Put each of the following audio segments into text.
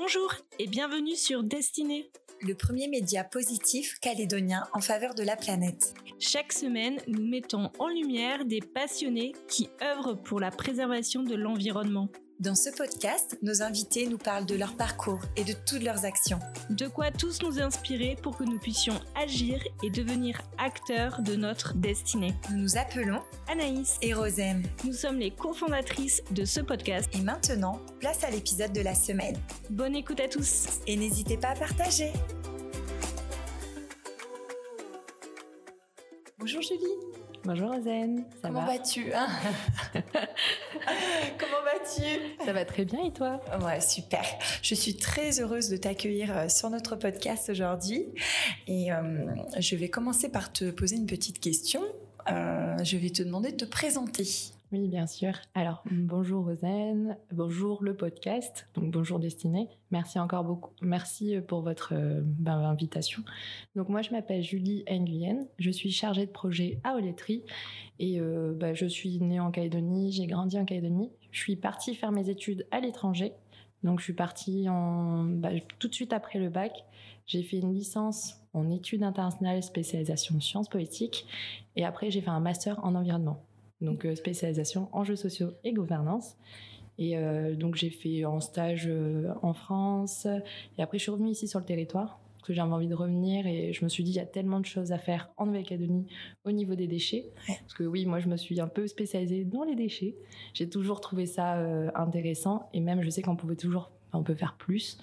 Bonjour et bienvenue sur Destinée, le premier média positif calédonien en faveur de la planète. Chaque semaine, nous mettons en lumière des passionnés qui œuvrent pour la préservation de l'environnement. Dans ce podcast, nos invités nous parlent de leur parcours et de toutes leurs actions. De quoi tous nous inspirer pour que nous puissions agir et devenir acteurs de notre destinée. Nous nous appelons Anaïs et Rosem. Nous sommes les cofondatrices de ce podcast. Et maintenant, place à l'épisode de la semaine. Bonne écoute à tous. Et n'hésitez pas à partager. Bonjour Julie. Bonjour ça Comment vas-tu hein? Comment vas-tu? Ça va très bien et toi? Ouais, super. Je suis très heureuse de t'accueillir euh, sur notre podcast aujourd'hui. Et euh, je vais commencer par te poser une petite question. Euh, je vais te demander de te présenter. Oui, bien sûr. Alors, bonjour Rosen, bonjour le podcast, donc bonjour Destinée. Merci encore beaucoup. Merci pour votre euh, ben, invitation. Donc, moi, je m'appelle Julie Nguyen. Je suis chargée de projet à Oletterie et euh, ben, je suis née en Calédonie, j'ai grandi en Calédonie. Je suis partie faire mes études à l'étranger. Donc, je suis partie en, ben, tout de suite après le bac. J'ai fait une licence en études internationales, spécialisation sciences politiques. Et après, j'ai fait un master en environnement donc euh, spécialisation enjeux sociaux et gouvernance. Et euh, donc j'ai fait un stage euh, en France. Et après je suis revenue ici sur le territoire parce que j'avais envie de revenir et je me suis dit il y a tellement de choses à faire en Nouvelle-Calédonie au niveau des déchets. Parce que oui, moi je me suis un peu spécialisée dans les déchets. J'ai toujours trouvé ça intéressant et même je sais qu'on pouvait toujours, on peut faire plus.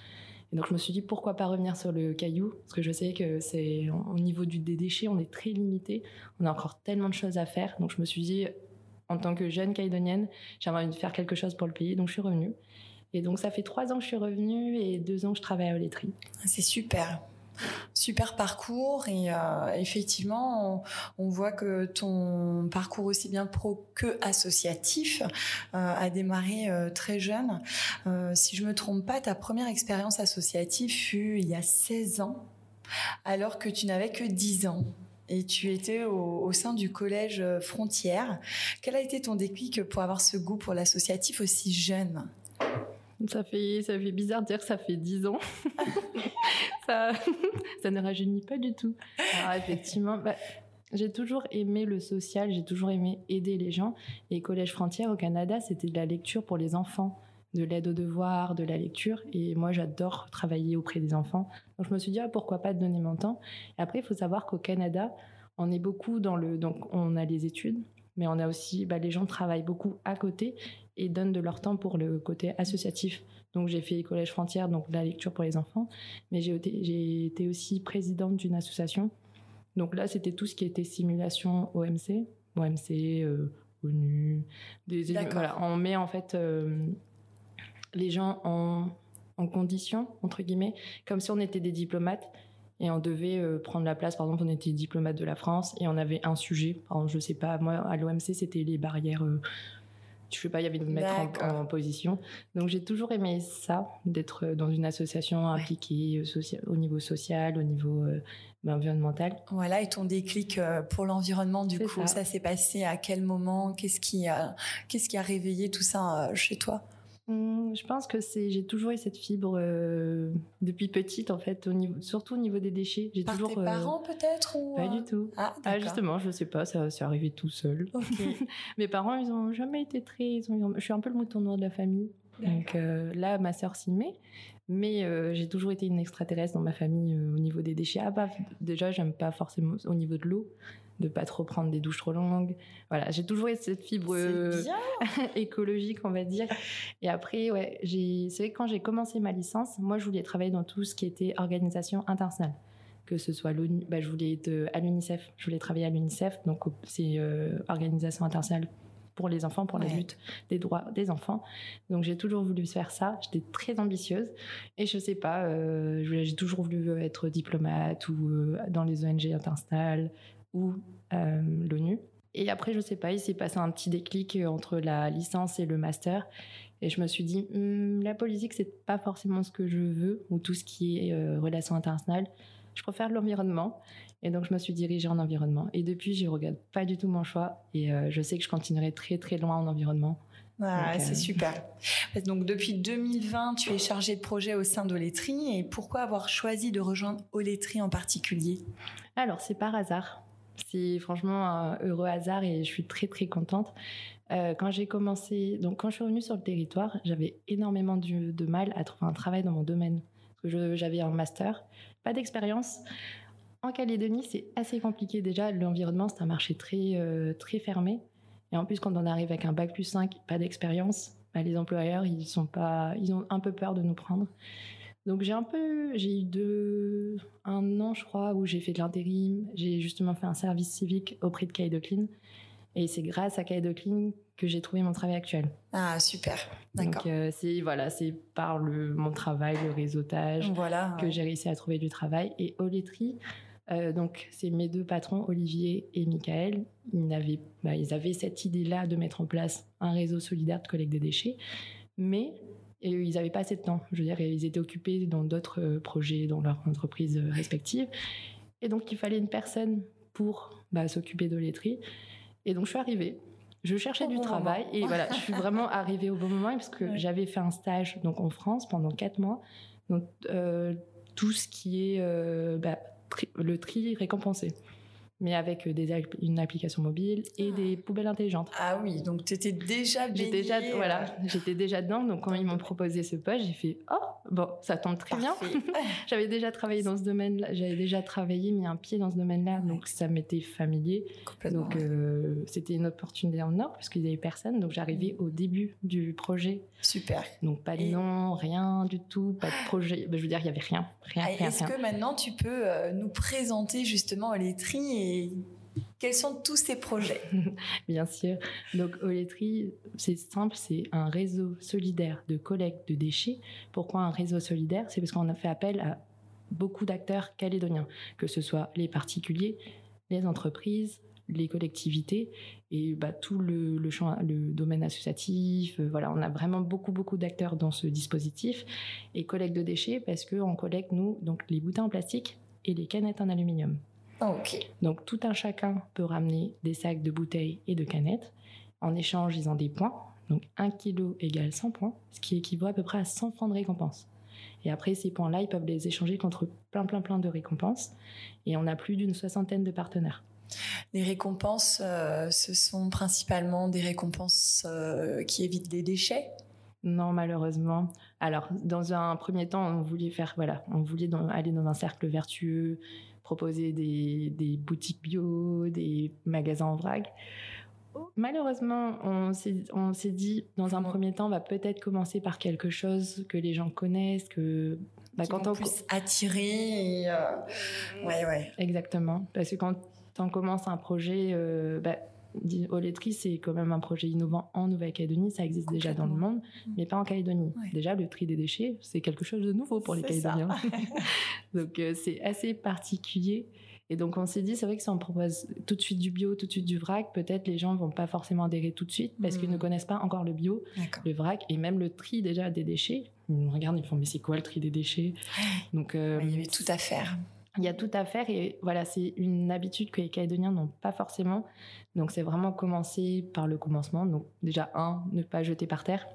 Et donc je me suis dit pourquoi pas revenir sur le caillou? Parce que je sais que c'est au niveau du, des déchets on est très limité, on a encore tellement de choses à faire. Donc je me suis dit en tant que jeune caïdonienne, j'avais envie de faire quelque chose pour le pays, donc je suis revenue. Et donc ça fait trois ans que je suis revenue et deux ans que je travaille à Oletterie. C'est super. Super parcours et euh, effectivement on, voit que ton parcours aussi bien pro que associatif euh, a démarré euh, très jeune. si je me trompe pas, ta première expérience associative fut il y a 16 ans alors que tu n'avais que 10 ans et tu étais au, sein du collège Frontière. Quel a été ton déclic pour avoir ce goût pour l'associatif aussi jeune? Ça fait, ça fait bizarre de dire que ça fait dix ans. ça, ça ne rajeunit pas du tout. Alors effectivement, bah, j'ai toujours aimé le social, j'ai toujours aimé aider les gens. Et Collège Frontière au Canada, c'était de la lecture pour les enfants de l'aide aux devoirs, de la lecture. Et moi, j'adore travailler auprès des enfants. Donc, je me suis dit, ah, pourquoi pas donner mon temps? Et après, il faut savoir qu'au Canada, on est beaucoup dans le. Donc, on a les études, mais on a aussi. Bah, les gens travaillent beaucoup à côté et donnent de leur temps pour le côté associatif. Donc, j'ai fait Collège Frontière, donc la lecture pour les enfants. Mais j'ai été, été aussi présidente d'une association. Donc là, c'était tout ce qui était simulation OMC. OMC, euh, ONU. Des, voilà, on met en fait. Euh, les gens en, en condition, entre guillemets, comme si on était des diplomates et on devait euh, prendre la place. Par exemple, on était diplomate de la France et on avait un sujet. Par exemple, je sais pas, moi, à l'OMC, c'était les barrières. Euh, je sais pas, il y avait de me mettre en, position. Donc, j'ai toujours aimé ça, d'être dans une association impliquée euh, au niveau social, au niveau ben, environnemental. Voilà, et ton déclic pour l'environnement, du coup, ça, ça s'est passé à quel moment? Qu'est-ce qui, qu'est-ce qui a réveillé tout ça chez toi? Mmh, je pense que c'est j'ai toujours eu cette fibre euh, depuis petite en fait au niveau surtout au niveau des déchets. J'ai toujours tes euh, parents peut-être ou pas du euh? tout. Ah, ah, justement je sais pas ça c'est arrivé tout seul. Mes parents ils ont jamais été très ils ont, je suis un peu le mouton noir de la famille donc là ma sœur s'y met mais j'ai toujours été une extraterrestre dans ma famille au niveau des déchets ah bah déjà j'aime pas forcément au niveau de l'eau de pas trop prendre des douches trop longues. Voilà, j'ai toujours eu cette fibre euh, écologique, on va dire. Et après, ouais, j'ai, c'est vrai que quand j'ai commencé ma licence, moi, je voulais travailler dans tout ce qui était organisation internationale. Que ce soit l'ONU, bah, je voulais être à l'UNICEF, je voulais travailler à l'UNICEF, donc c'est euh, organisation internationale pour les enfants, pour la lutte des droits des enfants. Donc j'ai toujours voulu faire ça. J'étais très ambitieuse et je sais pas, euh, j'ai toujours voulu être diplomate ou dans les ONG internationales, ou euh, l'ONU. Et après, je sais pas, il s'est passé un petit déclic entre la licence et le master. Et je me suis dit, hmm, la politique, c'est pas forcément ce que je veux, ou tout ce qui est euh, relations internationales. Je préfère l'environnement. Et donc, je me suis dirigée en environnement. Et depuis, je regrette pas du tout mon choix. Et euh, je sais que je continuerai très, très loin en environnement. Ah, c'est super. Donc depuis 2020, tu es chargé de projet au sein d'Oletri et pourquoi avoir choisi de rejoindre Oletri en particulier? Alors c'est par hasard. C'est franchement un heureux hasard et je suis très très contente. Euh, quand j'ai commencé, donc quand je suis revenue sur le territoire, j'avais énormément de, mal à trouver un travail dans mon domaine. Parce que j'avais un master, pas d'expérience. En Calédonie, c'est assez compliqué déjà. L'environnement, c'est un marché très, euh, très fermé. Et en plus, quand on arrive avec un bac plus 5, pas d'expérience, bah, les employeurs, ils, sont pas, ils ont un peu peur de nous prendre. Donc j'ai un peu, j'ai eu deux, un an je crois où j'ai fait de l'intérim. J'ai justement fait un service civique auprès de Kaido Clean. Et c'est grâce à Kaido Clean que j'ai trouvé mon travail actuel. Ah super, d'accord. Donc euh, c'est voilà, c'est par le mon travail, le réseautage, voilà, que j'ai réussi à trouver du travail. Et Oletri, euh, donc c'est mes deux patrons, Olivier et Michael. Ils avaient, bah, ils avaient cette idée-là de mettre en place un réseau solidaire de collecte de déchets, mais ils n'avaient pas assez de temps. Je veux dire, ils étaient occupés dans d'autres euh, projets, dans leurs entreprises respectives. Et donc, il fallait une personne pour bah, s'occuper de. Et donc, je suis arrivée. Je cherchais du travail et voilà, je suis vraiment arrivée au bon moment parce que j'avais fait un stage donc en France pendant quatre mois. Donc euh, tout ce qui est euh, bah, le tri récompensé mais avec euh, des, une application mobile et des poubelles intelligentes. Ah oui, donc tu étais déjà J'étais déjà, voilà, j'étais déjà dedans. Donc quand ils m'ont proposé ce poste, j'ai fait oh bon, ça tombe très bien. j'avais déjà travaillé dans ce domaine-là, j'avais déjà travaillé, mis un pied dans ce domaine-là, donc ça m'était familier. Donc euh, c'était une opportunité en or parce qu'il n'y avait personne. Donc j'arrivais au début du projet. Super. Donc pas de nom, rien du tout, pas de projet. Ben, je veux dire, il y avait rien, rien. Ah, est-ce que maintenant tu peux euh, nous présenter justement les tris quels sont tous ces projets? Bien sûr. Donc Oletri, c'est simple, c'est un réseau solidaire de collecte de déchets. Pourquoi un réseau solidaire? C'est parce qu'on a fait appel à beaucoup d'acteurs calédoniens, que ce soit les particuliers, les entreprises, les collectivités et bah, tout le, le, champ, le domaine associatif. Euh, voilà, on a vraiment beaucoup beaucoup d'acteurs dans ce dispositif et collecte de déchets parce qu'on collecte nous donc les bouteilles en plastique et les canettes en aluminium. Donc tout un chacun peut ramener des sacs de bouteilles et de canettes. En échange, ils ont des points. Donc 1 kg égale 100 points, ce qui équivaut à peu près à 100 francs de récompense. Et après, ces points-là, ils peuvent les échanger contre plein, plein, plein de récompenses. Et on a plus d'une soixantaine de partenaires. Les récompenses, euh, ce sont principalement des récompenses euh, qui évitent les déchets? Non, malheureusement. Alors, dans un premier temps, on voulait faire, voilà, on voulait aller dans un cercle vertueux, proposer des, des boutiques bio, des magasins en vrac. Malheureusement, on s'est dit, dans un premier temps, on va peut-être commencer par quelque chose que les gens connaissent, que bah, quand on puisse attirer. Et, euh, Ouais, ouais. Exactement, parce que quand on commence un projet, euh, bah, Oletri, c'est quand même un projet innovant en Nouvelle-Calédonie. Ça existe déjà dans le monde, mais pas en Calédonie. Déjà, le tri des déchets, c'est quelque chose de nouveau pour les Calédoniens. donc, euh, c'est assez particulier. Et donc, on s'est dit, c'est vrai que si on propose tout de suite du bio, tout de suite du vrac, peut-être les gens vont pas forcément adhérer tout de suite parce qu'ils ne mmh. connaissent pas encore le bio, le vrac et même le tri déjà des déchets. Ils me regardent, ils font, mais c'est quoi le tri des déchets? Donc, euh, il y avait tout à faire. Il y a tout à faire et voilà, c'est une habitude que les Calédoniens n'ont pas forcément. Donc c'est vraiment commencer par le commencement. Donc déjà, un, ne pas jeter par terre,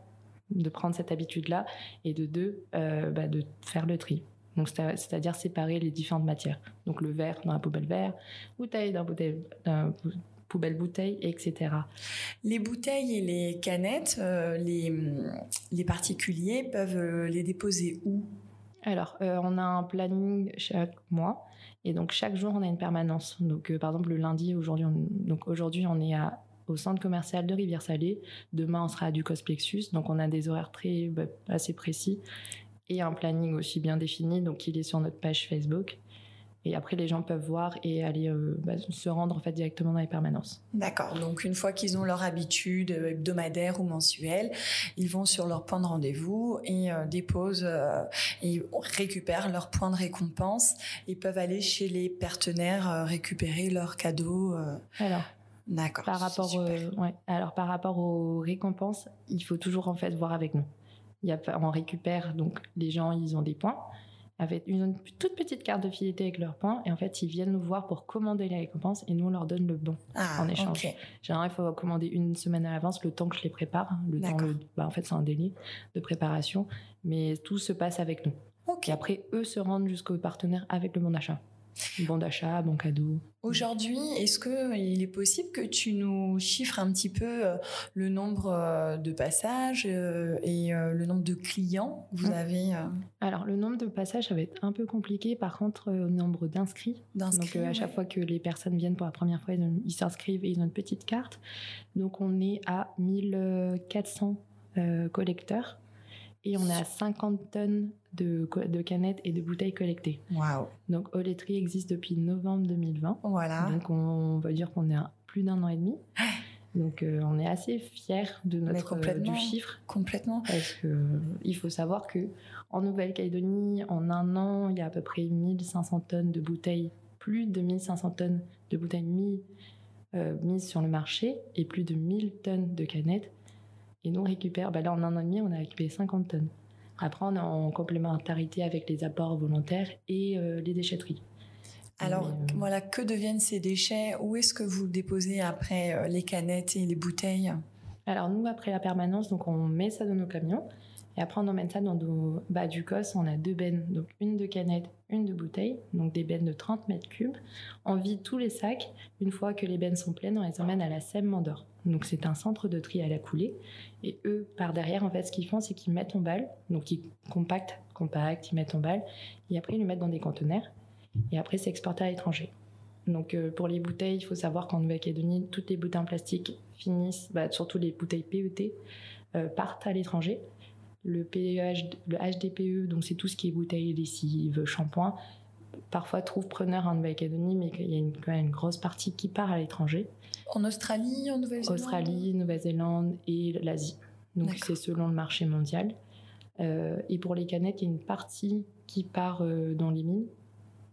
de prendre cette habitude-là, et de deux, euh, bah, de faire le tri. Donc c'est-à-dire séparer les différentes matières. Donc le verre dans la poubelle verre, bouteille dans la poubelle bouteille, etc. Les bouteilles et les canettes, euh, les, les particuliers peuvent euh, les déposer où? Alors, on a un planning chaque mois et donc chaque jour, on a une permanence. Donc euh, par exemple, le lundi, aujourd'hui, on, donc aujourd'hui, on est au centre commercial de Rivière-Salée. Demain, on sera à du Plexus. Donc on a des horaires très bah, assez précis et un planning aussi bien défini. Donc il est sur notre page Facebook. Et après, les gens peuvent voir et aller euh, bah, se rendre en fait directement dans les permanences. D'accord. Donc une fois qu'ils ont leur habitude euh, hebdomadaire ou mensuelle, ils vont sur leur point de rendez-vous et euh, déposent et récupèrent leur point de récompense et peuvent aller chez les partenaires récupérer leurs cadeaux. Alors. D'accord. Par rapport, ouais. Alors par rapport aux récompenses, il faut toujours en fait voir avec nous. Il y a, on récupère donc les gens, ils ont des points. Avec une toute petite carte de fidélité avec leurs points. Et en fait, ils viennent nous voir pour commander les récompenses et nous, on leur donne le bon Ah, en échange. ok. Généralement, il faut commander une semaine à l'avance, le temps que je les prépare. Le temps, le- bah, en fait, c'est un délai de préparation. Mais tout se passe avec nous. Et après, eux se rendent jusqu'au partenaire avec le bon d'achat. Bon d'achat, bon cadeau. Aujourd'hui, est-ce que il est possible que tu nous chiffres un petit peu euh, le nombre euh, de passages euh, et le nombre de clients que vous Mm. avez Alors, le nombre de passages, ça va être un peu compliqué. Par contre, au nombre d'inscrits, Donc à chaque ouais. fois que les personnes viennent pour la première fois, ils s'inscrivent et ils ont une petite carte. Donc on est à 1400 euh, collecteurs et on est à 50 tonnes de, canettes et de bouteilles collectées. Waouh. Donc Oletterie existe depuis novembre 2020. Voilà. Donc on, va dire qu'on est à plus d'un an et demi. Donc euh, on est assez fiers de notre, euh, du chiffre Complètement. parce que euh, il faut savoir que en Nouvelle-Calédonie, en un an, il y a à peu près 1500 tonnes de bouteilles, plus de 1500 tonnes de bouteilles mis- euh, mises sur le marché et plus de 1000 tonnes de canettes. Et nous, on récupère, bah là, en un an et demi, on a récupéré 50 tonnes. Après, on est en complémentarité avec les apports volontaires et euh, les déchetteries. Alors euh, voilà, que deviennent ces déchets? Où est-ce que vous déposez après euh, les canettes et les bouteilles? Alors nous, après la permanence, donc on met ça dans nos camions et après on emmène ça dans nos bas du COS. On a deux bennes, donc une de canettes, une de bouteilles, donc des bennes de 30 mètres cubes. On vide tous les sacs. Une fois que les bennes sont pleines, on les emmène à la SEM Mandor. Donc c'est un centre de tri à la coulée. Et eux, par derrière, en fait, ce qu'ils font, c'est qu'ils mettent en balle. Donc ils compactent, compactent, ils mettent en balle. Et après, ils le mettent dans des conteneurs. Et après, c'est exporté à l'étranger. Donc euh, pour les bouteilles, il faut savoir qu'en Nouvelle-Calédonie, toutes les bouteilles en plastique finissent, bah, surtout les bouteilles PET, euh, partent à l'étranger. Le, PEH, le HDPE, donc c'est tout ce qui est bouteilles, lessive, shampoing, parfois trouve preneur en Nouvelle-Calédonie, mais il y a une- quand même une grosse partie qui part à l'étranger. En Australie, en Nouvelle-Zélande? Australie, Nouvelle-Zélande et l'Asie. Donc c'est selon le marché mondial. Euh, et pour les canettes, il y a une partie qui part euh, dans les mines,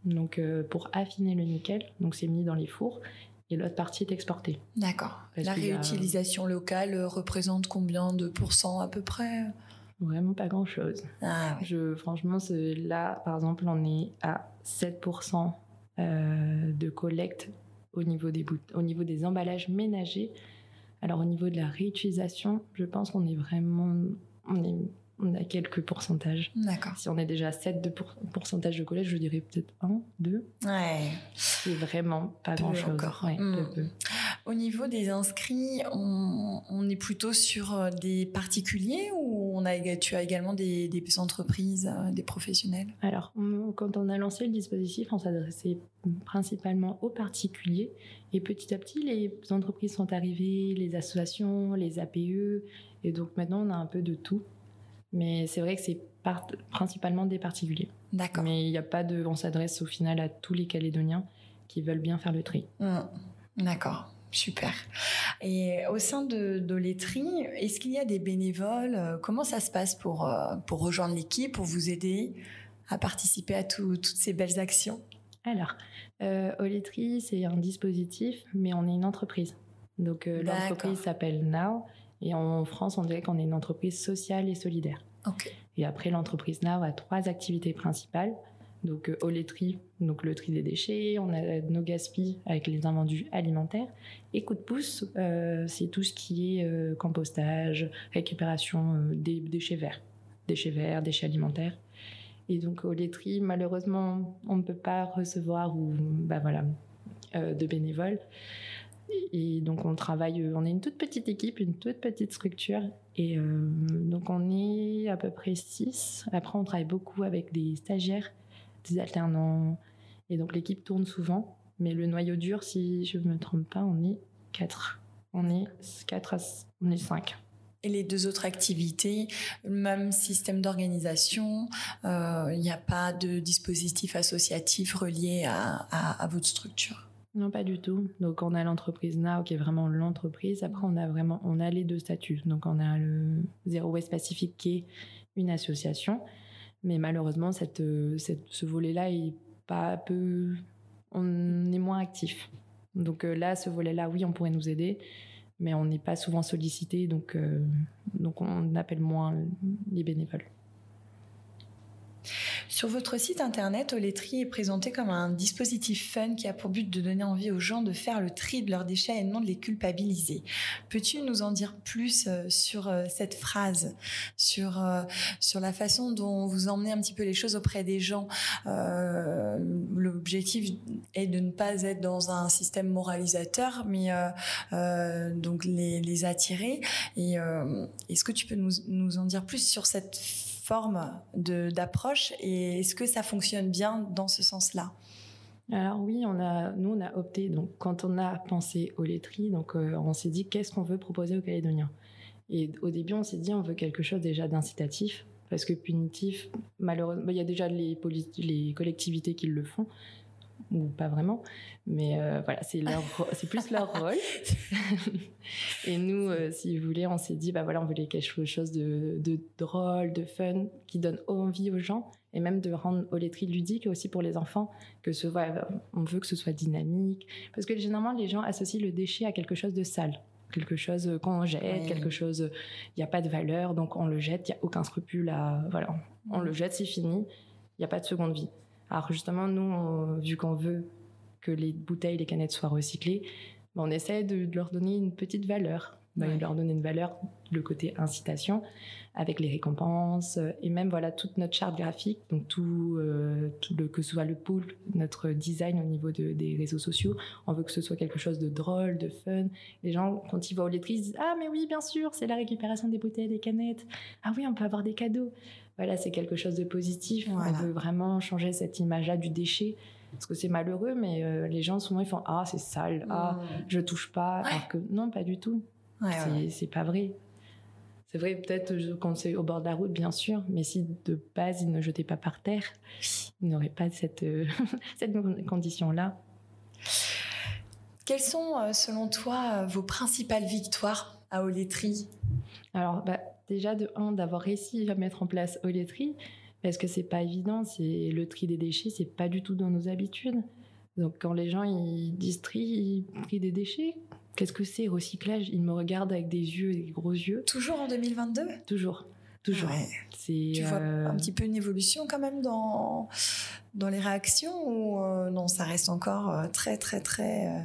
donc euh, pour affiner le nickel, donc c'est mis dans les fours, et l'autre partie est exportée. D'accord. La qu'il a- réutilisation locale représente combien de pourcents à peu près? Vraiment pas grand-chose. Ah ouais. Je, franchement, là, par exemple, on est à 7% euh, de collecte au niveau, des au niveau des emballages ménagers. Alors, au niveau de la réutilisation, je pense qu'on est vraiment. On, est, on a quelques pourcentages. D'accord. Si on est déjà à 7 de pour- pourcentage de collecte, je dirais peut-être 1, 2. Ouais. C'est vraiment pas grand-chose. encore. Ouais, Mm. peu, peu. Au niveau des inscrits, on, on est plutôt sur euh, des particuliers ou on a, tu as également des, des entreprises, euh, des professionnels? Alors, on- quand on a lancé le dispositif, on s'adressait principalement aux particuliers. Et petit à petit, les entreprises sont arrivées, les associations, les APE. Et donc maintenant, on a un peu de tout. Mais c'est vrai que c'est principalement des particuliers. D'accord. Mais il n'y a pas de. On s'adresse au final à tous les Calédoniens qui veulent bien faire le tri. Mm. D'accord. Super. Et au sein de, de l'Etri, est-ce qu'il y a des bénévoles Euh, Comment ça se passe pour, euh, pour rejoindre l'équipe, pour vous aider à participer à tout- toutes ces belles actions? Alors, euh, Oletri, c'est un dispositif, mais on est une entreprise. Donc, euh, l'entreprise s'appelle Now. Et en France, on dirait qu'on est une entreprise sociale et solidaire. Et après, l'entreprise Now a trois activités principales. Donc, euh, au laiterie, donc le tri des déchets, on a nos gaspilles avec les invendus alimentaires. Et coup de pouce, euh, c'est tout ce qui est euh, compostage, récupération des déchets verts. Déchets verts, déchets alimentaires. Et donc, au laiterie, malheureusement, on ne peut pas recevoir ou, bah voilà, de bénévoles. Et donc, on travaille, on est une toute petite équipe, une toute petite structure. Et donc, on est à peu près six. Après, on travaille beaucoup avec des stagiaires, des alternants. Et donc, l'équipe tourne souvent. Mais le noyau dur, si je ne me trompe pas, on est quatre. On est quatre, à- on est cinq. Et les deux autres activités, le même système d'organisation, euh, il n'y a pas de dispositif associatif relié à, à- à votre structure? Non, pas du tout. Donc, on a l'entreprise Now qui est vraiment l'entreprise. Après, on a vraiment, on a les deux statuts. Donc, on a le Zero Waste Pacific qui est une association. Mais malheureusement, cette, euh, cette- ce volet-là est pas peu, on est moins actif. Donc euh, là, ce volet-là, oui, on pourrait nous aider, mais on n'est pas souvent sollicité, donc, euh, donc on appelle moins les bénévoles. Sur votre site internet, Oletri est présenté comme un dispositif fun qui a pour but de donner envie aux gens de faire le tri de leurs déchets et non de les culpabiliser. Peux-tu nous en dire plus euh, sur euh, cette phrase, sur, euh, sur la façon dont vous emmenez un petit peu les choses auprès des gens? L'objectif est de ne pas être dans un système moralisateur, mais donc les, les, attirer. Et est-ce que tu peux nous, nous en dire plus sur cette forme d'approche et est-ce que ça fonctionne bien dans ce sens-là? Alors oui, on a, nous on a opté donc quand on a pensé au laiterie, donc euh, on s'est dit qu'est-ce qu'on veut proposer aux Calédoniens? Et au début, on s'est dit on veut quelque chose déjà d'incitatif parce que punitif, malheureusement, bah, il y a déjà les collectivités qui le font, ou pas vraiment, mais euh, voilà, c'est leur, c'est plus leur rôle. et nous, euh, si vous voulez, on s'est dit, bah voilà, on voulait quelque chose de, de, drôle, de fun, qui donne envie aux gens, et même de rendre laiteries ludique aussi pour les enfants, que ce soit, on veut que ce soit dynamique, parce que généralement les gens associent le déchet à quelque chose de sale quelque chose qu'on jette, quelque chose, il n'y a pas de valeur, donc on le jette, il n'y a aucun scrupule à, voilà, on le jette, c'est fini, il n'y a pas de seconde vie. Alors justement, nous, vu qu'on veut que les bouteilles, les canettes soient recyclées, ben, on essaie de, leur donner une petite valeur. Ben, de leur donner une valeur, le côté incitation, avec les récompenses euh, et même voilà toute notre charte graphique, donc tout, euh, tout le, que ce soit le pool, notre design au niveau des réseaux sociaux, on veut que ce soit quelque chose de drôle, de fun. Les gens quand ils voient aux laiteries, ils disent ah mais oui bien sûr c'est la récupération des bouteilles, des canettes. Ah oui on peut avoir des cadeaux voilà, c'est quelque chose de positif. On veut vraiment changer cette image-là du déchet. Parce que c'est malheureux, mais euh, les gens souvent ils font Ah, c'est sale, ah, je touche pas. Alors que non, pas du tout. c'est pas vrai. C'est vrai, peut-être quand c'est au bord de la route, bien sûr, mais si de base ils ne jetaient pas par terre, ils n'auraient pas cette, euh, cette condition-là. Quelles sont, euh, selon toi, vos principales victoires à Olétrie Alors, bah, déjà de un d'avoir réussi à mettre en place Oletry parce que c'est pas évident c'est le tri des déchets c'est pas du tout dans nos habitudes. Donc quand les gens ils disent tri ils trient des déchets qu'est-ce que c'est recyclage? Ils me regardent avec des yeux des gros yeux. Toujours en 2022 toujours. Toujours. C'est tu vois euh, un petit peu une évolution quand même dans dans les réactions ou euh, non ça reste encore euh, très très très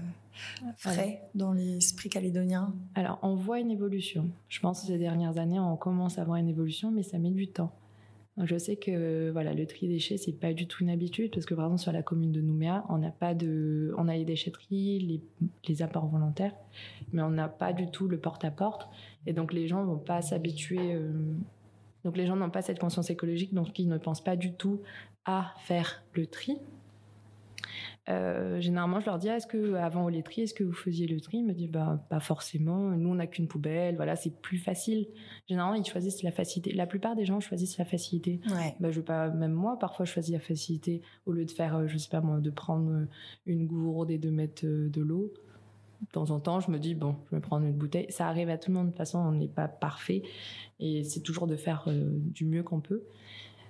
frais dans l'esprit calédonien Alors, on voit une évolution. Je pense que ces dernières années, on commence à voir une évolution, mais ça met du temps. je sais que voilà, le tri déchets, c'est pas du tout une habitude parce que par exemple sur la commune de Nouméa, on n'a pas de, on a les déchetteries, les, les apports volontaires, mais on n'a pas du tout le porte-à-porte, et donc les gens vont pas s'habituer. Euh, donc les gens n'ont pas cette conscience écologique, donc ils ne pensent pas du tout à faire le tri. Euh, généralement, je leur dis ah, est-ce que avant au laiterie, est-ce que vous faisiez le tri? Ils me disent bah pas forcément. Nous, on n'a qu'une poubelle. Voilà, c'est plus facile. Généralement, ils choisissent la facilité. La plupart des gens choisissent la facilité. Ouais. Bah, je veux pas. Même moi, parfois, je choisis la facilité au lieu de faire, euh, je sais pas moi, de prendre euh, une gourde et de mettre de l'eau. De temps en temps, je me dis bon, je vais prendre une bouteille. Ça arrive à tout le monde. De toute façon, on n'est pas parfait et c'est toujours de faire du mieux qu'on peut.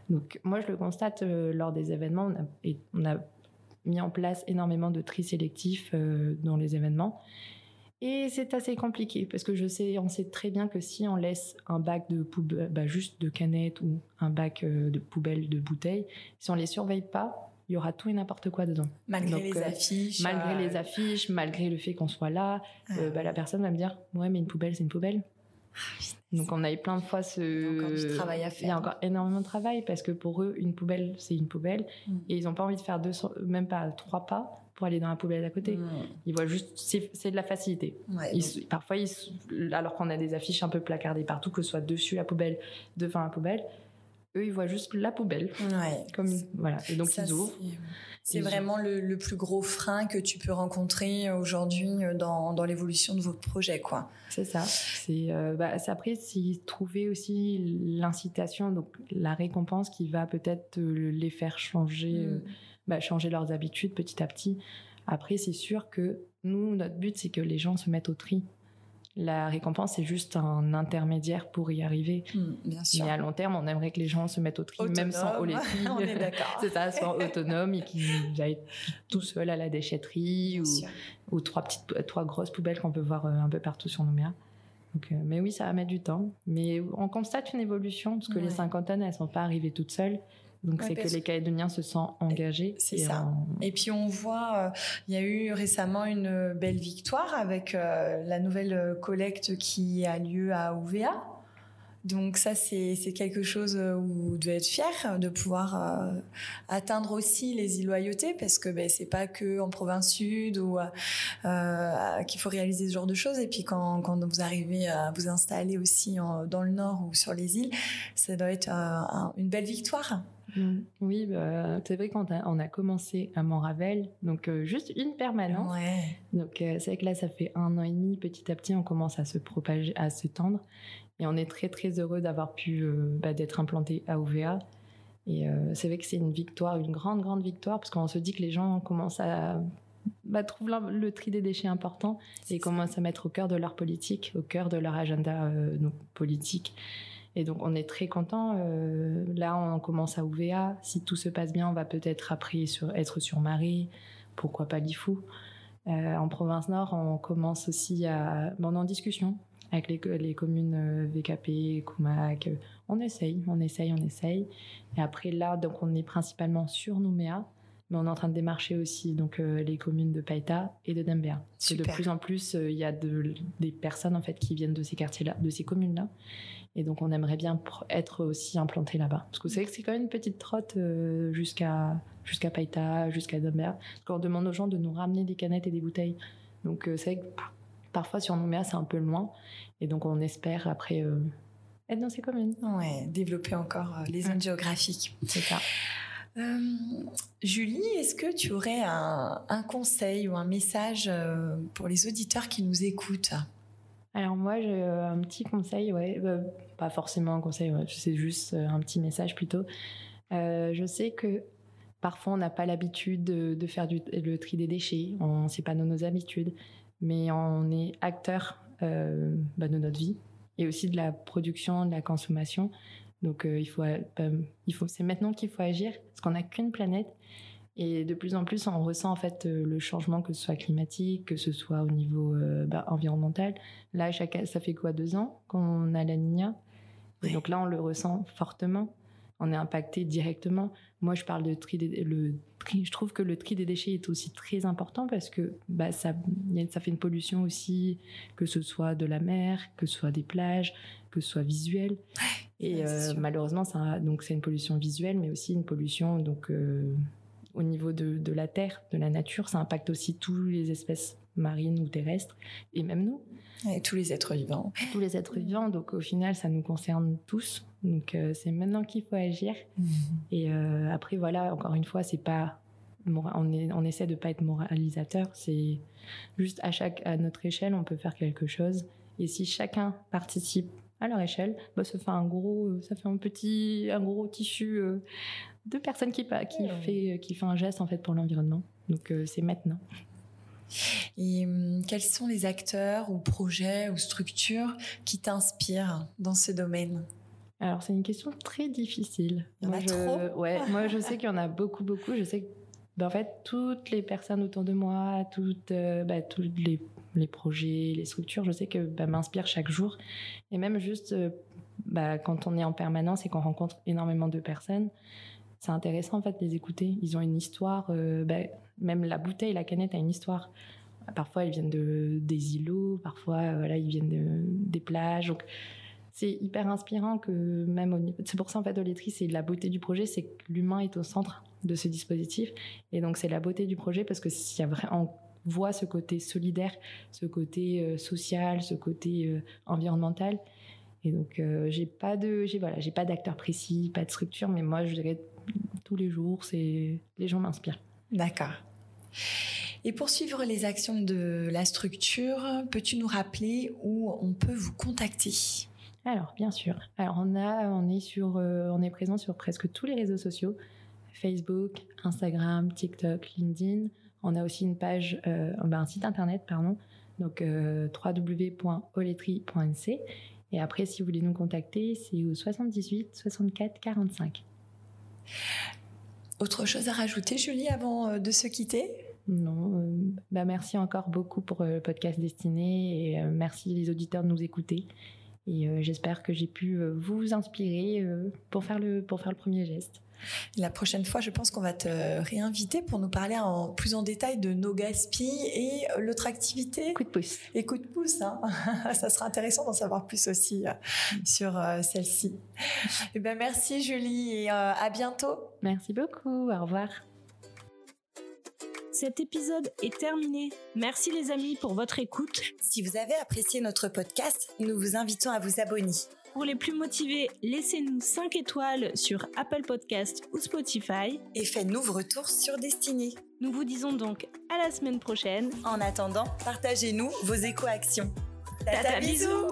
Donc moi, je le constate lors des événements. On a, et on a mis en place énormément de tri sélectif euh, dans les événements. Et c'est assez compliqué parce que je sais, on sait très bien que si on laisse un bac de poubelle, bah, juste de canettes ou un bac euh, de poubelle de bouteilles, si on les surveille pas, il y aura tout et n'importe quoi dedans. Malgré les euh, affiches. Malgré les affiches, malgré le fait qu'on soit là, ah. bah, la personne va me dire ouais mais une poubelle c'est une poubelle. Ah, donc on a eu plein de fois ce. Il y a encore du travail à faire. Il y a encore énormément de travail parce que pour eux, une poubelle, c'est une poubelle. Mm. Et ils n'ont pas envie de faire deux, même pas trois pas pour aller dans la poubelle à côté. Mm. Ils voient juste. C'est de la facilité. parfois, alors qu'on a des affiches un peu placardées partout, que ce soit dessus la poubelle, devant la poubelle, eux, ils voient juste la poubelle. Comme, voilà. Et donc, ils ouvrent. C'est vraiment le, plus gros frein que tu peux rencontrer aujourd'hui euh, dans, dans l'évolution de votre projet, quoi. C'est ça. C'est euh, bah, après, c'est trouver aussi l'incitation, donc la récompense qui va peut-être euh, les faire changer, mm. bah, changer leurs habitudes petit à petit. Après, c'est sûr que nous, notre but, c'est que les gens se mettent au tri. La récompense, c'est juste un intermédiaire pour y arriver. Hmm, bien sûr. Mais à long terme, on aimerait que les gens se mettent au tri, même sans au on est d'accord. c'est ça, soit autonome et qu'ils aillent tout seuls à la déchetterie ou, trois petites, trois grosses poubelles qu'on peut voir euh, un peu partout sur Nouméa. Donc, euh, mais oui, ça va mettre du temps. Mais on constate une évolution parce que les 50 tonnes, elles sont pas arrivées toutes seules. Donc c'est que les Calédoniens se sentent engagés. C'est ça. Et puis on voit, euh, il y a eu récemment une belle victoire avec euh, la nouvelle collecte qui a lieu à OVA. Donc ça, c'est quelque chose où vous devez être fier de pouvoir euh, atteindre aussi les îles loyautés, parce que ben, c'est pas que en province sud ou euh, qu'il faut réaliser ce genre de choses. Et puis quand, quand vous arrivez à vous installer aussi dans le nord ou sur les îles, ça doit être une belle victoire. Mm. Oui, bah, c'est vrai qu'on a, on a commencé à Montravel, donc euh, juste une permanence. Ouais. Donc c'est vrai que là, ça fait un an et demi, petit à petit, on commence à se propager, à s'étendre. Et on est très très heureux d'avoir pu euh, bah, d'être implanté à OVA. Et euh, c'est vrai que c'est une victoire, une grande grande victoire, parce qu'on se dit que les gens commencent à bah, trouver le tri des déchets important et commencent à mettre au cœur de leur politique, au cœur de leur agenda euh, politique. Et donc on est très content. là, on commence à OVA. Si tout se passe bien, on va peut-être après sur, être sur Marie. Pourquoi pas Lifou En province Nord, on commence aussi à. Bon, on est en discussion avec les, communes euh, VKP, Koumak. On essaye, on essaye, on essaye. Et après là, donc on est principalement sur Nouméa, mais on est en train de démarcher aussi donc euh, les communes de Païta et de Dembéa. De plus en plus, euh, il y a des personnes en fait qui viennent de ces quartiers-là, de ces communes-là. Et donc on aimerait bien être aussi implanté là-bas. Parce que vous savez que c'est quand même une petite trotte jusqu'à jusqu'à Païta, jusqu'à Dembéa. Parce qu'on demande aux gens de nous ramener des canettes et des bouteilles. Donc c'est vrai que parfois sur Nouméa c'est un peu loin. Et donc, on espère après euh, être dans ces communes. Ouais, développer encore euh, les zones géographiques. C'est ça. Euh, Julie, est-ce que tu aurais un, conseil ou un message pour les auditeurs qui nous écoutent? Alors moi, j'ai un petit conseil, ouais, pas forcément un conseil, c'est juste un petit message plutôt. je sais que parfois on n'a pas l'habitude de, faire le tri des déchets, on sait pas nos habitudes, mais on est acteur euh, bah, de notre vie et aussi de la production, de la consommation. Donc euh, il faut, il faut, c'est maintenant qu'il faut agir parce qu'on n'a qu'une planète et de plus en plus on ressent en fait euh, le changement que ce soit climatique, que ce soit au niveau bah, environnemental. Là, chaque, ça fait quoi deux ans qu'on a la Nina donc là on le ressent fortement. On est impacté directement. Moi, je parle de tri, le je trouve que le tri des déchets est aussi très important parce que bah, ça, ça fait une pollution aussi, que ce soit de la mer, que ce soit des plages, que ce soit visuel. Et euh, malheureusement, ça, donc c'est une pollution visuelle, mais aussi une pollution donc euh, au niveau de, de, la terre, de la nature. Ça impacte aussi toutes les espèces marines ou terrestres, et même nous. Et tous les êtres vivants. Tous les êtres vivants. Donc au final, ça nous concerne tous. Donc euh, c'est maintenant qu'il faut agir. Mhm. Et euh, après voilà, encore une fois, c'est pas on, est, on essaie de pas être moralisateur. C'est juste à chaque à notre échelle, on peut faire quelque chose. Et si chacun participe à leur échelle, bah, ça fait un gros, euh, ça fait un petit, un gros tissu de personnes qui, qui, fait, qui fait un geste en fait pour l'environnement. Donc c'est maintenant. Et hum, quels sont les acteurs ou projets ou structures qui t'inspirent dans ce domaine? Alors c'est une question très difficile. Il y en a je, trop. Ouais, moi je sais qu'il y en a beaucoup beaucoup. Je sais que ben, en fait toutes les personnes autour de moi, toutes, euh, ben, tous les, les, projets, les structures, je sais que ben, m'inspirent chaque jour. Et même juste euh, ben, quand on est en permanence et qu'on rencontre énormément de personnes, c'est intéressant en fait de les écouter. Ils ont une histoire. Euh, même la bouteille, la canette a une histoire. Parfois, ils viennent de, des îlots, parfois, euh, voilà, ils viennent de, des plages. Donc, c'est hyper inspirant que même au niveau... C'est pour ça, en fait, Oletri, c'est la beauté du projet, c'est que l'humain est au centre de ce dispositif. Et donc, c'est la beauté du projet parce que s'il y a vraiment voit ce côté solidaire, ce côté euh, social, ce côté euh, environnemental. Et donc, j'ai pas de, j'ai voilà, j'ai pas d'acteur précis, pas de structure, mais moi, je dirais tous les jours, c'est les gens m'inspirent. D'accord. Et pour suivre les actions de la structure, peux-tu nous rappeler où on peut vous contacter? Alors, bien sûr. Alors, on a, on est sur, euh, on est présent sur presque tous les réseaux sociaux Facebook, Instagram, TikTok, LinkedIn. On a aussi une page, euh, ben, un site internet, pardon, donc euh, www.oletri.nc. Et après, si vous voulez nous contacter, c'est au 78 64 45. Autre chose à rajouter, Julie, avant euh, de se quitter? Non. Euh, bah merci encore beaucoup pour le podcast Destiné et merci les auditeurs de nous écouter. Et j'espère que j'ai pu vous inspirer pour, faire le, pour faire le premier geste. La prochaine fois, je pense qu'on va te réinviter pour nous parler en plus en détail de nos gaspilles et l'autre activité. Coup de pouce. Et coup de pouce, hein. ça sera intéressant d'en savoir plus aussi euh, sur euh, celle-ci. Eh ben, merci Julie et euh, à bientôt. Merci beaucoup, au revoir. Cet épisode est terminé. Merci les amis pour votre écoute. Si vous avez apprécié notre podcast, nous vous invitons à vous abonner. Pour les plus motivés, laissez-nous 5 étoiles sur Apple Podcast ou Spotify. Et faites-nous vos retours sur Destiny. Nous vous disons donc à la semaine prochaine. En attendant, partagez-nous vos éco-actions. Tata, bisous